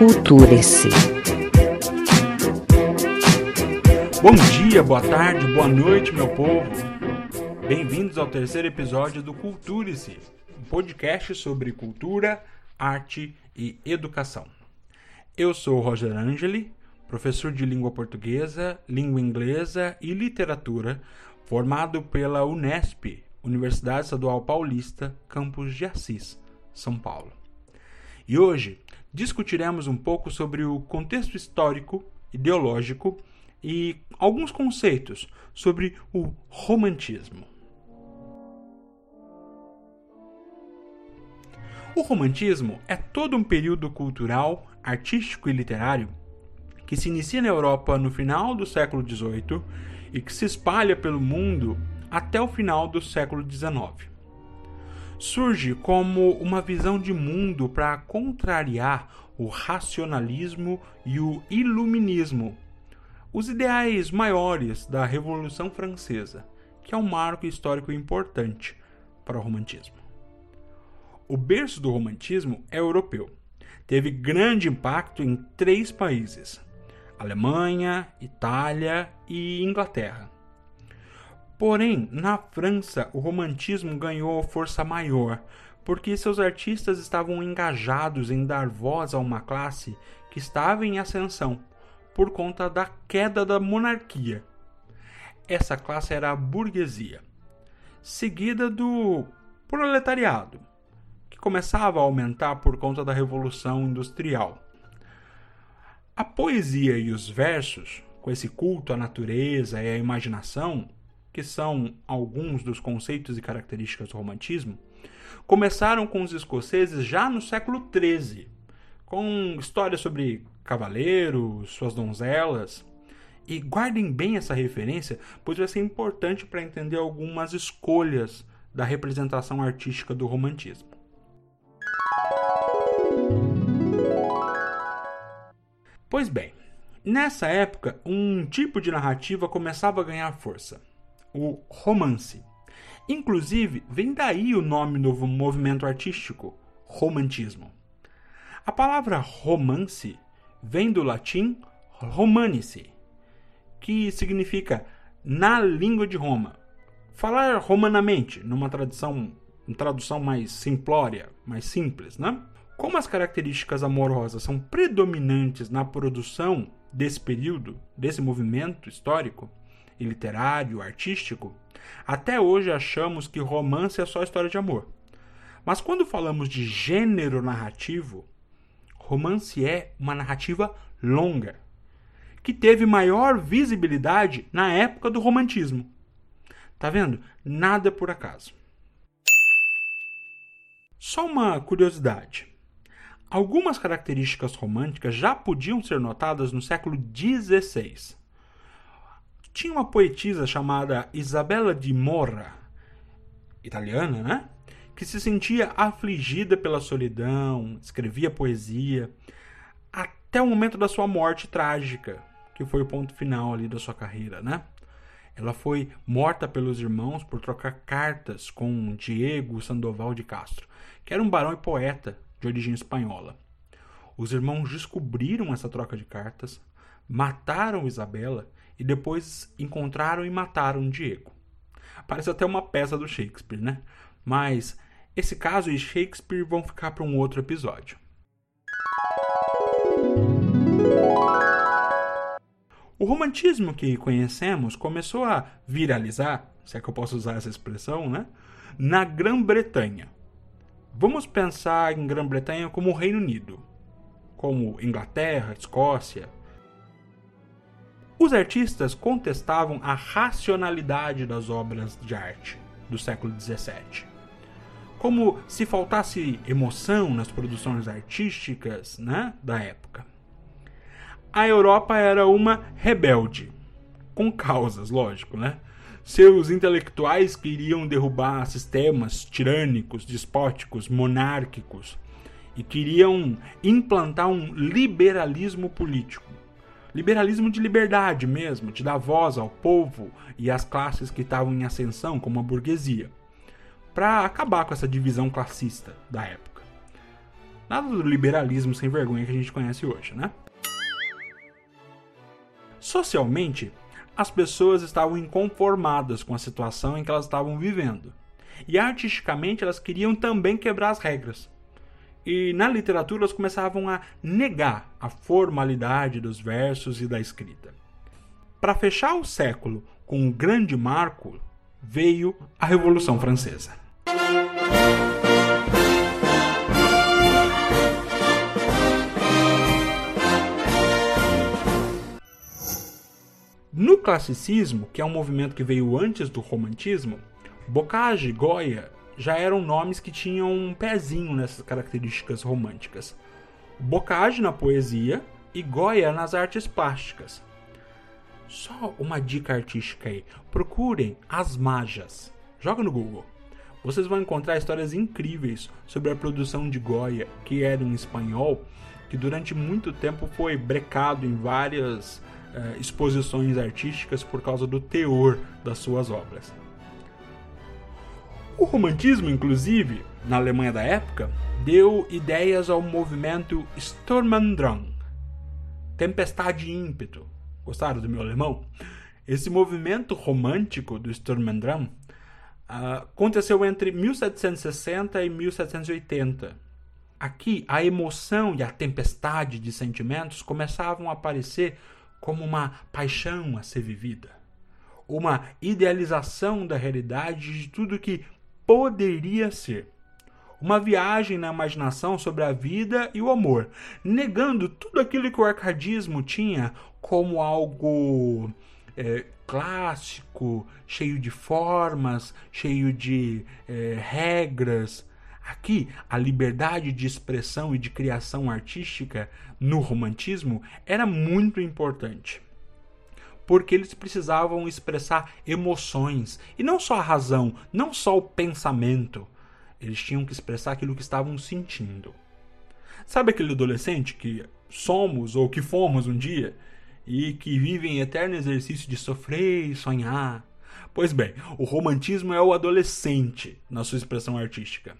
Culture-se. Bom dia, boa tarde, boa noite, meu povo. Bem-vindos ao terceiro episódio do Culture-se, um podcast sobre cultura, arte e educação. Eu sou Roger Angeli, professor de língua portuguesa, língua inglesa e literatura, formado pela Unesp, Universidade Estadual Paulista, campus de Assis, São Paulo. E hoje discutiremos um pouco sobre o contexto histórico, ideológico e alguns conceitos sobre o romantismo. O romantismo é todo um período cultural, artístico e literário que se inicia na Europa no final do século XVIII e que se espalha pelo mundo até o final do século XIX. Surge como uma visão de mundo para contrariar o racionalismo e o iluminismo, os ideais maiores da Revolução Francesa, que é um marco histórico importante para o romantismo. O berço do romantismo é europeu. Teve grande impacto em três países: Alemanha, Itália e Inglaterra. Porém, na França, o romantismo ganhou força maior, porque seus artistas estavam engajados em dar voz a uma classe que estava em ascensão por conta da queda da monarquia. Essa classe era a burguesia, seguida do proletariado, começava a aumentar por conta da Revolução Industrial. A poesia e os versos, com esse culto à natureza e à imaginação, que são alguns dos conceitos e características do romantismo, começaram com os escoceses já no século XIII, com histórias sobre cavaleiros, suas donzelas. E guardem bem essa referência, pois vai ser importante para entender algumas escolhas da representação artística do romantismo. Pois bem, nessa época, um tipo de narrativa começava a ganhar força: o romance. Inclusive, vem daí o nome do movimento artístico, romantismo. A palavra romance vem do latim romanice, que significa na língua de Roma. Falar romanamente, numa tradução, tradução mais simplória, mais simples, né? Como as características amorosas são predominantes na produção desse período, desse movimento histórico e literário, artístico, até hoje achamos que romance é só história de amor. Mas quando falamos de gênero narrativo, romance é uma narrativa longa, que teve maior visibilidade na época do romantismo. Tá vendo? Nada por acaso. Só uma curiosidade. Algumas características românticas já podiam ser notadas no século XVI. Tinha uma poetisa chamada Isabella di Morra, italiana, né? Que se sentia afligida pela solidão, escrevia poesia, até o momento da sua morte trágica, que foi o ponto final ali da sua carreira, né? Ela foi morta pelos irmãos por trocar cartas com Diego Sandoval de Castro, que era um barão e poeta de origem espanhola. Os irmãos descobriram essa troca de cartas, mataram Isabela e depois encontraram e mataram Diego. Parece até uma peça do Shakespeare, né? Mas esse caso e Shakespeare vão ficar para um outro episódio. O romantismo que conhecemos começou a viralizar, se é que eu posso usar essa expressão, né? Na Grã-Bretanha, Vamos pensar em Grã-Bretanha como o Reino Unido, como Inglaterra, Escócia. Os artistas contestavam a racionalidade das obras de arte do século XVII. Como se faltasse emoção nas produções artísticas né, da época. A Europa era uma rebelde, com causas, lógico, né? Seus intelectuais queriam derrubar sistemas tirânicos, despóticos, monárquicos e queriam implantar um liberalismo político, Liberalismo de liberdade mesmo, de dar voz ao povo e às classes que estavam em ascensão, como a burguesia, para acabar com essa divisão classista da época. Nada do liberalismo sem vergonha que a gente conhece hoje, né? Socialmente, as pessoas estavam inconformadas com a situação em que elas estavam vivendo. E artisticamente elas queriam também quebrar as regras. E na literatura elas começavam a negar a formalidade dos versos e da escrita. Para fechar o século com um grande marco, veio a Revolução Francesa. No classicismo, que é um movimento que veio antes do romantismo, Bocage e Goya já eram nomes que tinham um pezinho nessas características românticas. Bocage na poesia e Goya nas artes plásticas. Só uma dica artística aí. Procurem as majas. Joga no Google. Vocês vão encontrar histórias incríveis sobre a produção de Goya, que era um espanhol que durante muito tempo foi brecado em várias eh, exposições artísticas por causa do teor das suas obras. O romantismo, inclusive, na Alemanha da época, deu ideias ao movimento Sturm tempestade e ímpeto. Gostaram do meu alemão? Esse movimento romântico do Sturm uh, aconteceu entre 1760 e 1780. Aqui, a emoção e a tempestade de sentimentos começavam a aparecer como uma paixão a ser vivida, uma idealização da realidade de tudo que poderia ser. Uma viagem na imaginação sobre a vida e o amor, negando tudo aquilo que o arcadismo tinha como algo é, clássico, cheio de formas, cheio de é, regras. Aqui, a liberdade de expressão e de criação artística no romantismo era muito importante porque eles precisavam expressar emoções e não só a razão, não só o pensamento. Eles tinham que expressar aquilo que estavam sentindo. Sabe aquele adolescente que somos ou que fomos um dia e que vive em eterno exercício de sofrer e sonhar? Pois bem, o romantismo é o adolescente na sua expressão artística.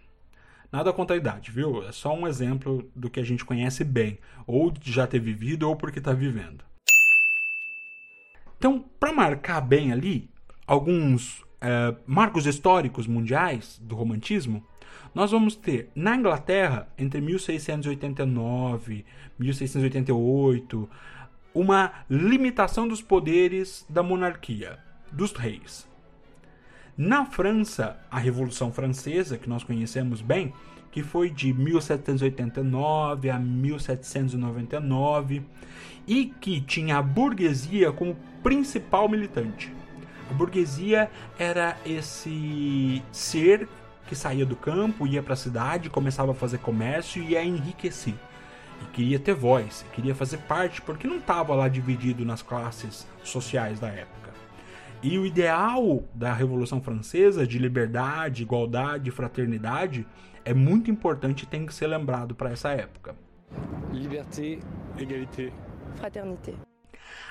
Nada contra a idade, viu? É só um exemplo do que a gente conhece bem, ou já ter vivido ou porque está vivendo. Então, para marcar bem ali alguns é, marcos históricos mundiais do romantismo, nós vamos ter na Inglaterra, entre 1689 e 1688, uma limitação dos poderes da monarquia, dos reis. Na França, a Revolução Francesa, que nós conhecemos bem, que foi de 1789 a 1799 e que tinha a burguesia como principal militante. A burguesia era esse ser que saía do campo, ia para a cidade, começava a fazer comércio e a enriquecer. E queria ter voz, queria fazer parte, porque não estava lá dividido nas classes sociais da época. E o ideal da Revolução Francesa de liberdade, igualdade, fraternidade é muito importante e tem que ser lembrado para essa época. Liberté, égalité, fraternité.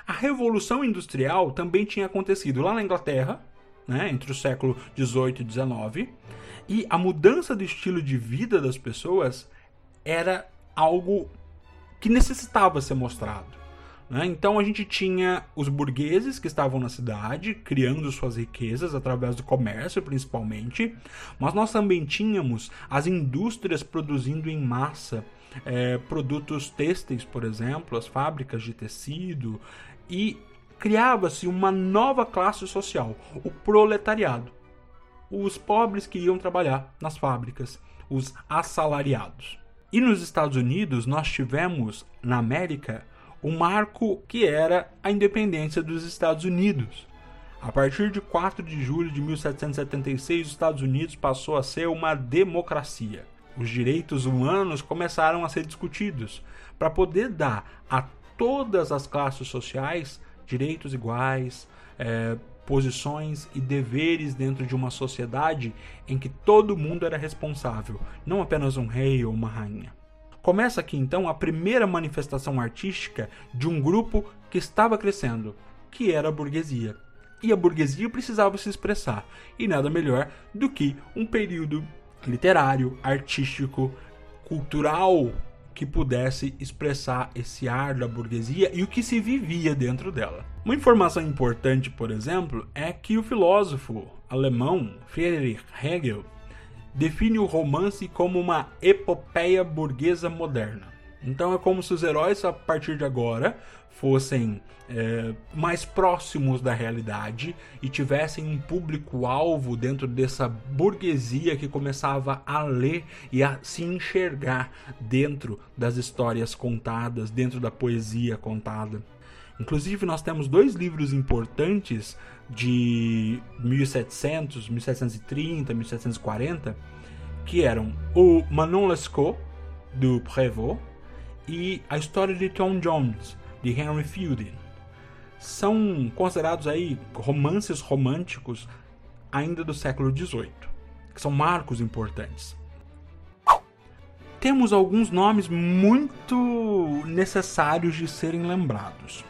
A Revolução Industrial também tinha acontecido lá na Inglaterra, né, entre o século 18 e 19, e a mudança do estilo de vida das pessoas era algo que necessitava ser mostrado. Né? Então a gente tinha os burgueses que estavam na cidade, criando suas riquezas através do comércio, principalmente, mas nós também tínhamos as indústrias produzindo em massa é, produtos têxteis, por exemplo, as fábricas de tecido, e criava-se uma nova classe social, o proletariado. Os pobres que iam trabalhar nas fábricas, os assalariados. E nos Estados Unidos nós tivemos, na América, um marco que era a independência dos Estados Unidos. A partir de 4 de julho de 1776, os Estados Unidos passou a ser uma democracia. Os direitos humanos começaram a ser discutidos para poder dar a todas as classes sociais direitos iguais, é, posições e deveres dentro de uma sociedade em que todo mundo era responsável, não apenas um rei ou uma rainha. Começa aqui então a primeira manifestação artística de um grupo que estava crescendo, que era a burguesia. E a burguesia precisava se expressar, e nada melhor do que um período literário, artístico, cultural que pudesse expressar esse ar da burguesia e o que se vivia dentro dela. Uma informação importante, por exemplo, é que o filósofo alemão Friedrich Hegel define o romance como uma epopeia burguesa moderna. Então é como se os heróis, a partir de agora, fossem é, mais próximos da realidade e tivessem um público-alvo dentro dessa burguesia que começava a ler e a se enxergar dentro das histórias contadas, dentro da poesia contada. Inclusive, nós temos dois livros importantes de 1700, 1730, 1740, que eram o Manon Lescaut, do Prévost, e a história de Tom Jones, de Henry Fielding. São considerados aí romances românticos ainda do século XVIII, que são marcos importantes. Temos alguns nomes muito necessários de serem lembrados.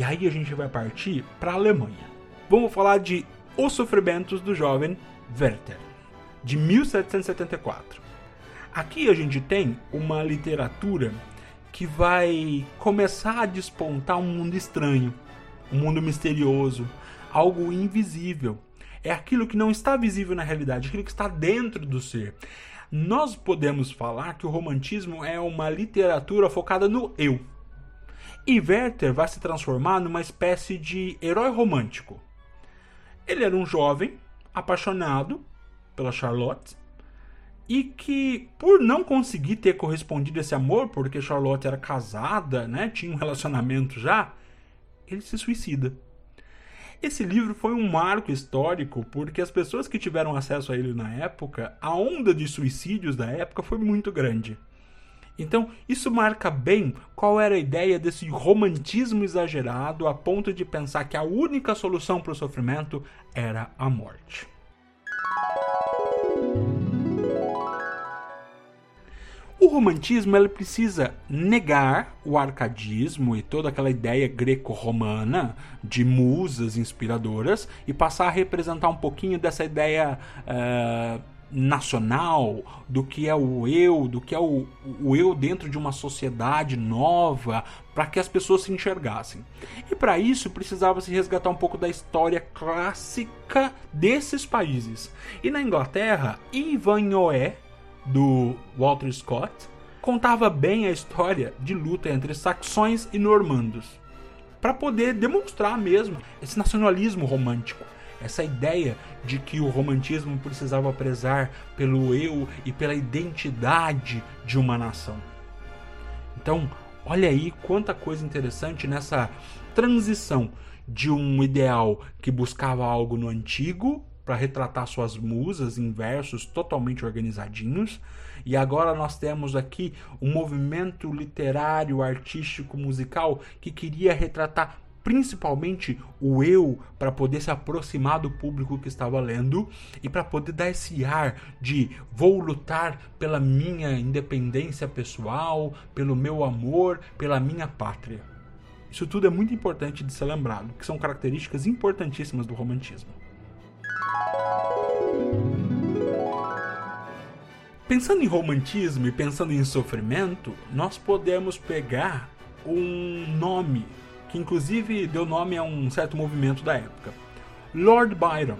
E aí a gente vai partir para a Alemanha. Vamos falar de Os Sofrimentos do Jovem Werther, de 1774. Aqui a gente tem uma literatura que vai começar a despontar um mundo estranho, um mundo misterioso, algo invisível. É aquilo que não está visível na realidade, aquilo que está dentro do ser. Nós podemos falar que o romantismo é uma literatura focada no eu. E Werther vai se transformar numa espécie de herói romântico. Ele era um jovem apaixonado pela Charlotte e que por não conseguir ter correspondido esse amor, porque Charlotte era casada, né, tinha um relacionamento já, ele se suicida. Esse livro foi um marco histórico porque as pessoas que tiveram acesso a ele na época, a onda de suicídios da época foi muito grande. Então, isso marca bem qual era a ideia desse romantismo exagerado a ponto de pensar que a única solução para o sofrimento era a morte. O romantismo ele precisa negar o arcadismo e toda aquela ideia greco-romana de musas inspiradoras e passar a representar um pouquinho dessa ideia uh, nacional, do que é o eu, do que é o, o eu dentro de uma sociedade nova, para que as pessoas se enxergassem. E para isso precisava se resgatar um pouco da história clássica desses países. E na Inglaterra, Ivanhoe do Walter Scott, contava bem a história de luta entre saxões e normandos, para poder demonstrar mesmo esse nacionalismo romântico, essa ideia de que o romantismo precisava prezar pelo eu e pela identidade de uma nação. Então, olha aí quanta coisa interessante nessa transição de um ideal que buscava algo no antigo para retratar suas musas em versos totalmente organizadinhos. E agora nós temos aqui um movimento literário, artístico, musical que queria retratar principalmente o eu para poder se aproximar do público que estava lendo e para poder dar esse ar de vou lutar pela minha independência pessoal, pelo meu amor, pela minha pátria. Isso tudo é muito importante de ser lembrado, que são características importantíssimas do romantismo. Pensando em romantismo e pensando em sofrimento, nós podemos pegar um nome que inclusive deu nome a um certo movimento da época. Lord Byron.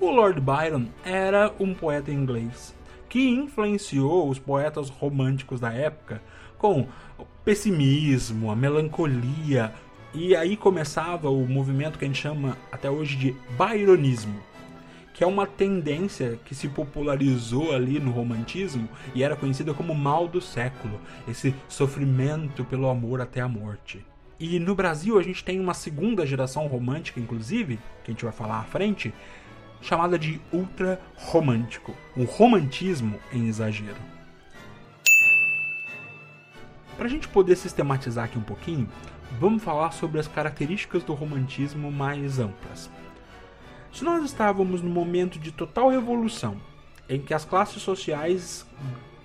O Lord Byron era um poeta inglês que influenciou os poetas românticos da época com o pessimismo, a melancolia, e aí começava o movimento que a gente chama até hoje de Byronismo que é uma tendência que se popularizou ali no romantismo e era conhecida como mal do século, esse sofrimento pelo amor até a morte. E no Brasil a gente tem uma segunda geração romântica, inclusive, que a gente vai falar à frente, chamada de ultra romântico, o romantismo em exagero. Para a gente poder sistematizar aqui um pouquinho, vamos falar sobre as características do romantismo mais amplas. Se nós estávamos num momento de total revolução, em que as classes sociais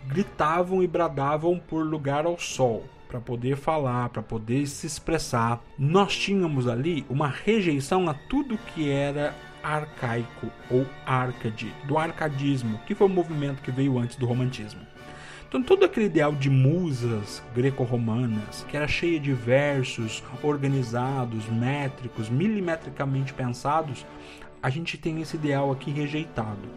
gritavam e bradavam por lugar ao sol, para poder falar, para poder se expressar. Nós tínhamos ali uma rejeição a tudo que era arcaico ou arcade, do arcadismo, que foi o movimento que veio antes do romantismo. Então, todo aquele ideal de musas greco-romanas, que era cheia de versos organizados, métricos, milimetricamente pensados, a gente tem esse ideal aqui rejeitado.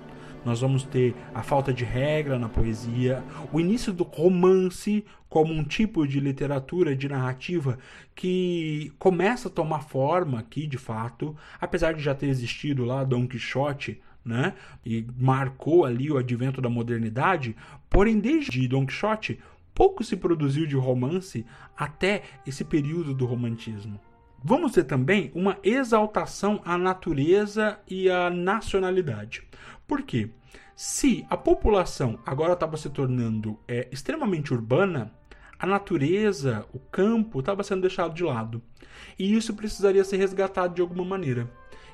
Nós vamos ter a falta de regra na poesia, o início do romance como um tipo de literatura, de narrativa que começa a tomar forma aqui, de fato, apesar de já ter existido lá Dom Quixote né? E marcou ali o advento da modernidade. Porém, desde Don Quixote, pouco se produziu de romance até esse período do romantismo. Vamos ter também uma exaltação à natureza e à nacionalidade. Por quê? Se a população agora estava se tornando é, extremamente urbana, a natureza, o campo, estava sendo deixado de lado. E isso precisaria ser resgatado de alguma maneira.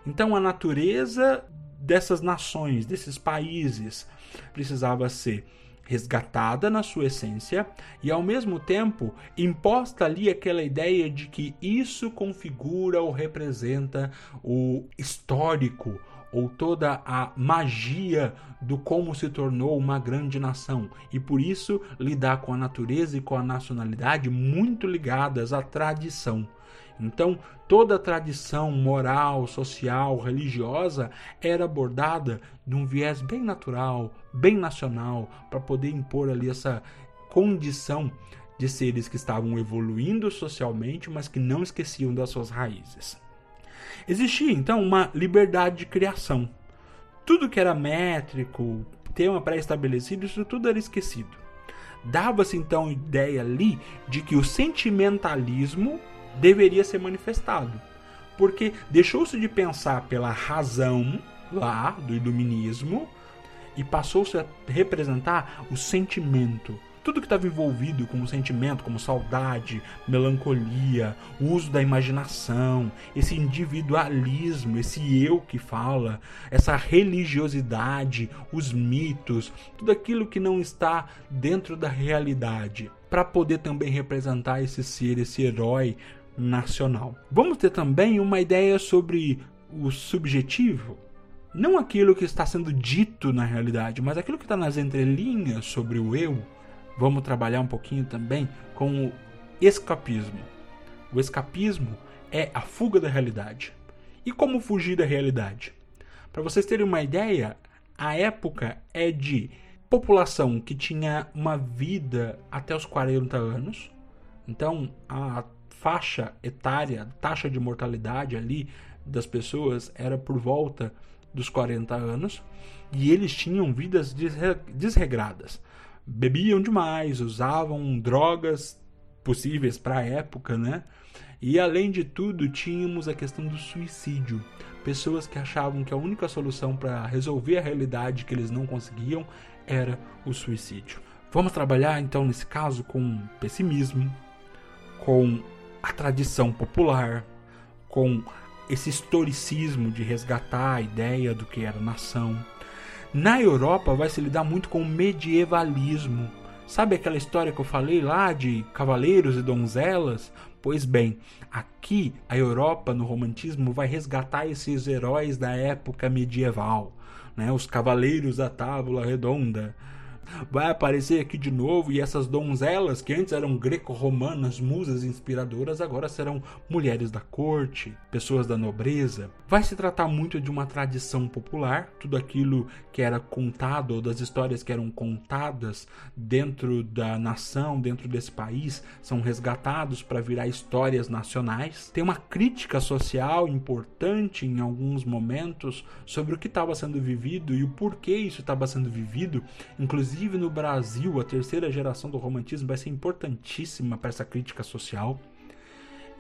Então a natureza dessas nações, desses países, precisava ser resgatada na sua essência e ao mesmo tempo imposta ali aquela ideia de que isso configura ou representa o histórico ou toda a magia do como se tornou uma grande nação e por isso lidar com a natureza e com a nacionalidade muito ligadas à tradição. Então, toda a tradição moral, social, religiosa era abordada de um viés bem natural, bem nacional, para poder impor ali essa condição de seres que estavam evoluindo socialmente, mas que não esqueciam das suas raízes. Existia então uma liberdade de criação. Tudo que era métrico, tema pré-estabelecido, isso tudo era esquecido. Dava-se então a ideia ali de que o sentimentalismo deveria ser manifestado. Porque deixou-se de pensar pela razão lá do iluminismo e passou-se a representar o sentimento. Tudo que estava envolvido com o sentimento, como saudade, melancolia, uso da imaginação, esse individualismo, esse eu que fala, essa religiosidade, os mitos, tudo aquilo que não está dentro da realidade, para poder também representar esse ser, esse herói nacional. Vamos ter também uma ideia sobre o subjetivo, não aquilo que está sendo dito na realidade, mas aquilo que está nas entrelinhas sobre o eu. Vamos trabalhar um pouquinho também com o escapismo. O escapismo é a fuga da realidade. E como fugir da realidade? Para vocês terem uma ideia, a época é de população que tinha uma vida até os 40 anos. Então, a faixa etária, taxa de mortalidade ali das pessoas era por volta dos 40 anos e eles tinham vidas desregradas. Bebiam demais, usavam drogas possíveis para a época, né? E além de tudo, tínhamos a questão do suicídio. Pessoas que achavam que a única solução para resolver a realidade que eles não conseguiam era o suicídio. Vamos trabalhar então nesse caso com pessimismo, com a tradição popular, com esse historicismo de resgatar a ideia do que era nação. Na Europa vai se lidar muito com o medievalismo. Sabe aquela história que eu falei lá de cavaleiros e donzelas? Pois bem, aqui a Europa no romantismo vai resgatar esses heróis da época medieval, né? Os cavaleiros da tábua redonda, vai aparecer aqui de novo e essas donzelas que antes eram greco-romanas, musas inspiradoras, agora serão mulheres da corte, pessoas da nobreza. Vai se tratar muito de uma tradição popular, tudo aquilo que era contado ou das histórias que eram contadas dentro da nação, dentro desse país, são resgatados para virar histórias nacionais. Tem uma crítica social importante em alguns momentos sobre o que estava sendo vivido e o porquê isso estava sendo vivido, inclusive Inclusive no Brasil, a terceira geração do romantismo vai ser importantíssima para essa crítica social.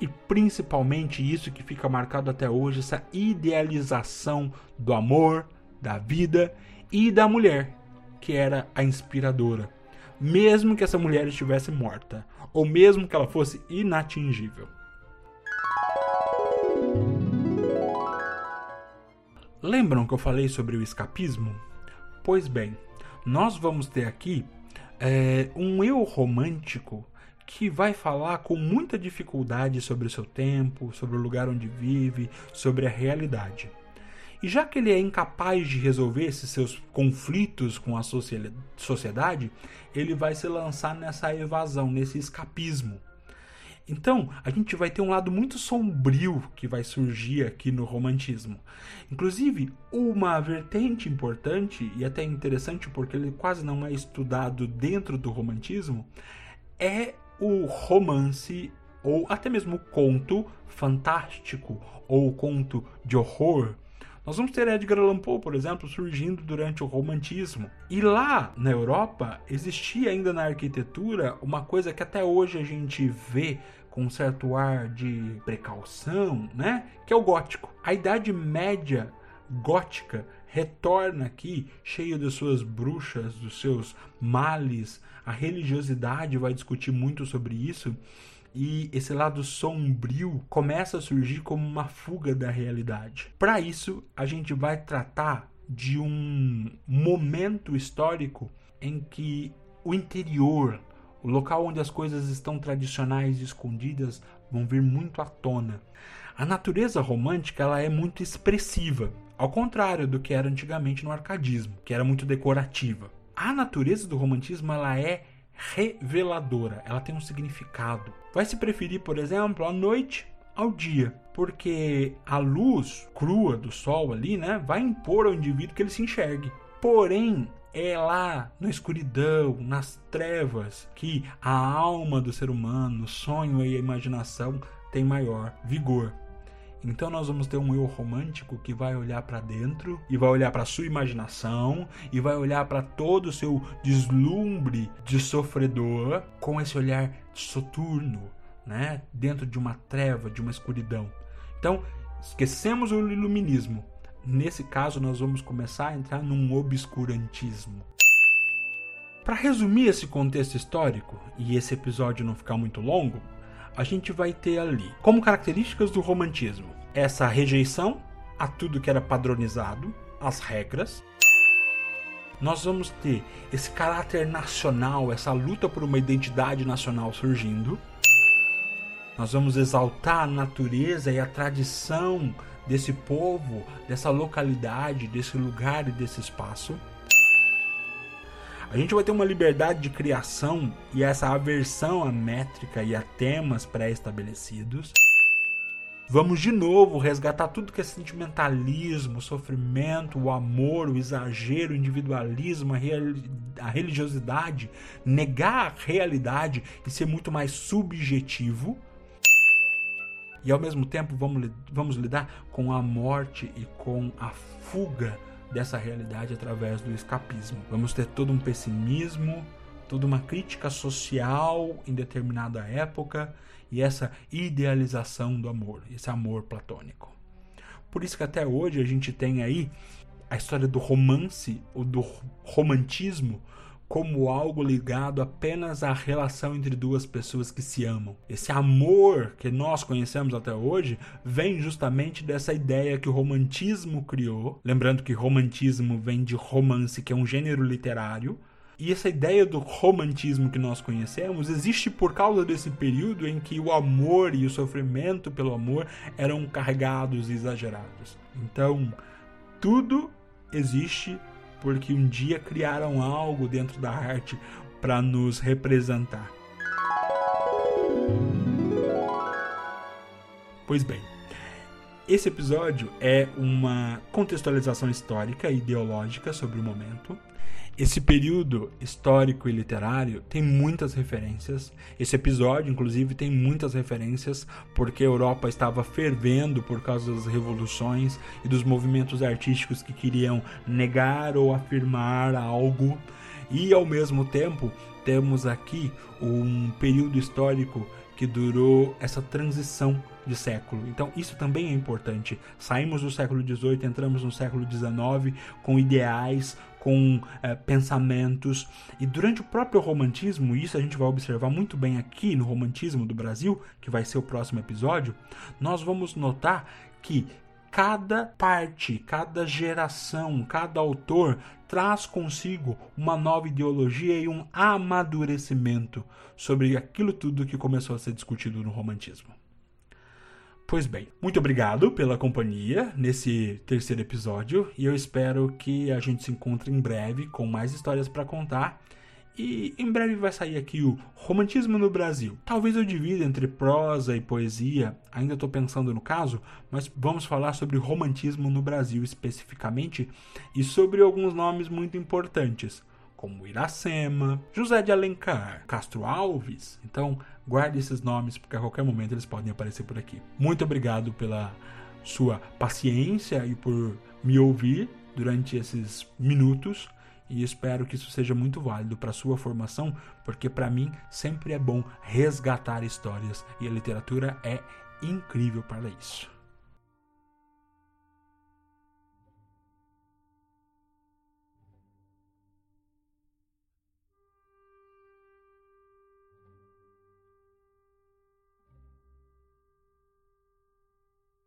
E principalmente isso que fica marcado até hoje, essa idealização do amor, da vida e da mulher, que era a inspiradora. Mesmo que essa mulher estivesse morta, ou mesmo que ela fosse inatingível. Lembram que eu falei sobre o escapismo? Pois bem, nós vamos ter aqui é, um eu romântico que vai falar com muita dificuldade sobre o seu tempo, sobre o lugar onde vive, sobre a realidade. E já que ele é incapaz de resolver esses seus conflitos com a sociedade, ele vai se lançar nessa evasão, nesse escapismo. Então, a gente vai ter um lado muito sombrio que vai surgir aqui no romantismo. Inclusive, uma vertente importante e até interessante porque ele quase não é estudado dentro do romantismo é o romance ou até mesmo o conto fantástico ou conto de horror nós vamos ter Edgar Allan Poe, por exemplo, surgindo durante o romantismo. E lá na Europa existia ainda na arquitetura uma coisa que até hoje a gente vê com um certo ar de precaução, né? Que é o gótico. A Idade Média gótica retorna aqui cheio de suas bruxas, dos seus males. A religiosidade vai discutir muito sobre isso e esse lado sombrio começa a surgir como uma fuga da realidade. Para isso, a gente vai tratar de um momento histórico em que o interior, o local onde as coisas estão tradicionais e escondidas, vão vir muito à tona. A natureza romântica ela é muito expressiva, ao contrário do que era antigamente no arcadismo, que era muito decorativa. A natureza do romantismo ela é reveladora, ela tem um significado. Vai se preferir, por exemplo, a noite ao dia, porque a luz crua do sol ali, né, vai impor ao indivíduo que ele se enxergue. Porém, é lá na escuridão, nas trevas, que a alma do ser humano, o sonho e a imaginação tem maior vigor. Então nós vamos ter um eu romântico que vai olhar para dentro e vai olhar para sua imaginação e vai olhar para todo o seu deslumbre de sofredor com esse olhar soturno, né, dentro de uma treva, de uma escuridão. Então, esquecemos o iluminismo. Nesse caso, nós vamos começar a entrar num obscurantismo. Para resumir esse contexto histórico e esse episódio não ficar muito longo, a gente vai ter ali, como características do romantismo, essa rejeição a tudo que era padronizado, as regras. Nós vamos ter esse caráter nacional, essa luta por uma identidade nacional surgindo. Nós vamos exaltar a natureza e a tradição desse povo, dessa localidade, desse lugar e desse espaço. A gente vai ter uma liberdade de criação e essa aversão à métrica e a temas pré-estabelecidos. Vamos de novo resgatar tudo que é sentimentalismo, sofrimento, o amor, o exagero, o individualismo, a, a religiosidade, negar a realidade e ser muito mais subjetivo. E ao mesmo tempo vamos, vamos lidar com a morte e com a fuga dessa realidade através do escapismo. Vamos ter todo um pessimismo, toda uma crítica social em determinada época e essa idealização do amor, esse amor platônico. Por isso que até hoje a gente tem aí a história do romance, ou do romantismo, como algo ligado apenas à relação entre duas pessoas que se amam. Esse amor que nós conhecemos até hoje vem justamente dessa ideia que o romantismo criou. Lembrando que romantismo vem de romance, que é um gênero literário. E essa ideia do romantismo que nós conhecemos existe por causa desse período em que o amor e o sofrimento pelo amor eram carregados e exagerados. Então, tudo existe porque um dia criaram algo dentro da arte para nos representar. Pois bem, esse episódio é uma contextualização histórica e ideológica sobre o momento. Esse período histórico e literário tem muitas referências. Esse episódio, inclusive, tem muitas referências porque a Europa estava fervendo por causa das revoluções e dos movimentos artísticos que queriam negar ou afirmar algo. E ao mesmo tempo, temos aqui um período histórico que durou essa transição de século. Então, isso também é importante. Saímos do século XVIII, entramos no século XIX com ideais, com é, pensamentos. E durante o próprio romantismo, isso a gente vai observar muito bem aqui no romantismo do Brasil, que vai ser o próximo episódio, nós vamos notar que cada parte, cada geração, cada autor traz consigo uma nova ideologia e um amadurecimento sobre aquilo tudo que começou a ser discutido no romantismo. Pois bem, muito obrigado pela companhia nesse terceiro episódio e eu espero que a gente se encontre em breve com mais histórias para contar e em breve vai sair aqui o Romantismo no Brasil. Talvez eu divida entre prosa e poesia, ainda estou pensando no caso, mas vamos falar sobre romantismo no Brasil especificamente e sobre alguns nomes muito importantes, como Iracema, José de Alencar, Castro Alves. Então, guarde esses nomes porque a qualquer momento eles podem aparecer por aqui. Muito obrigado pela sua paciência e por me ouvir durante esses minutos e espero que isso seja muito válido para sua formação, porque para mim sempre é bom resgatar histórias e a literatura é incrível para isso.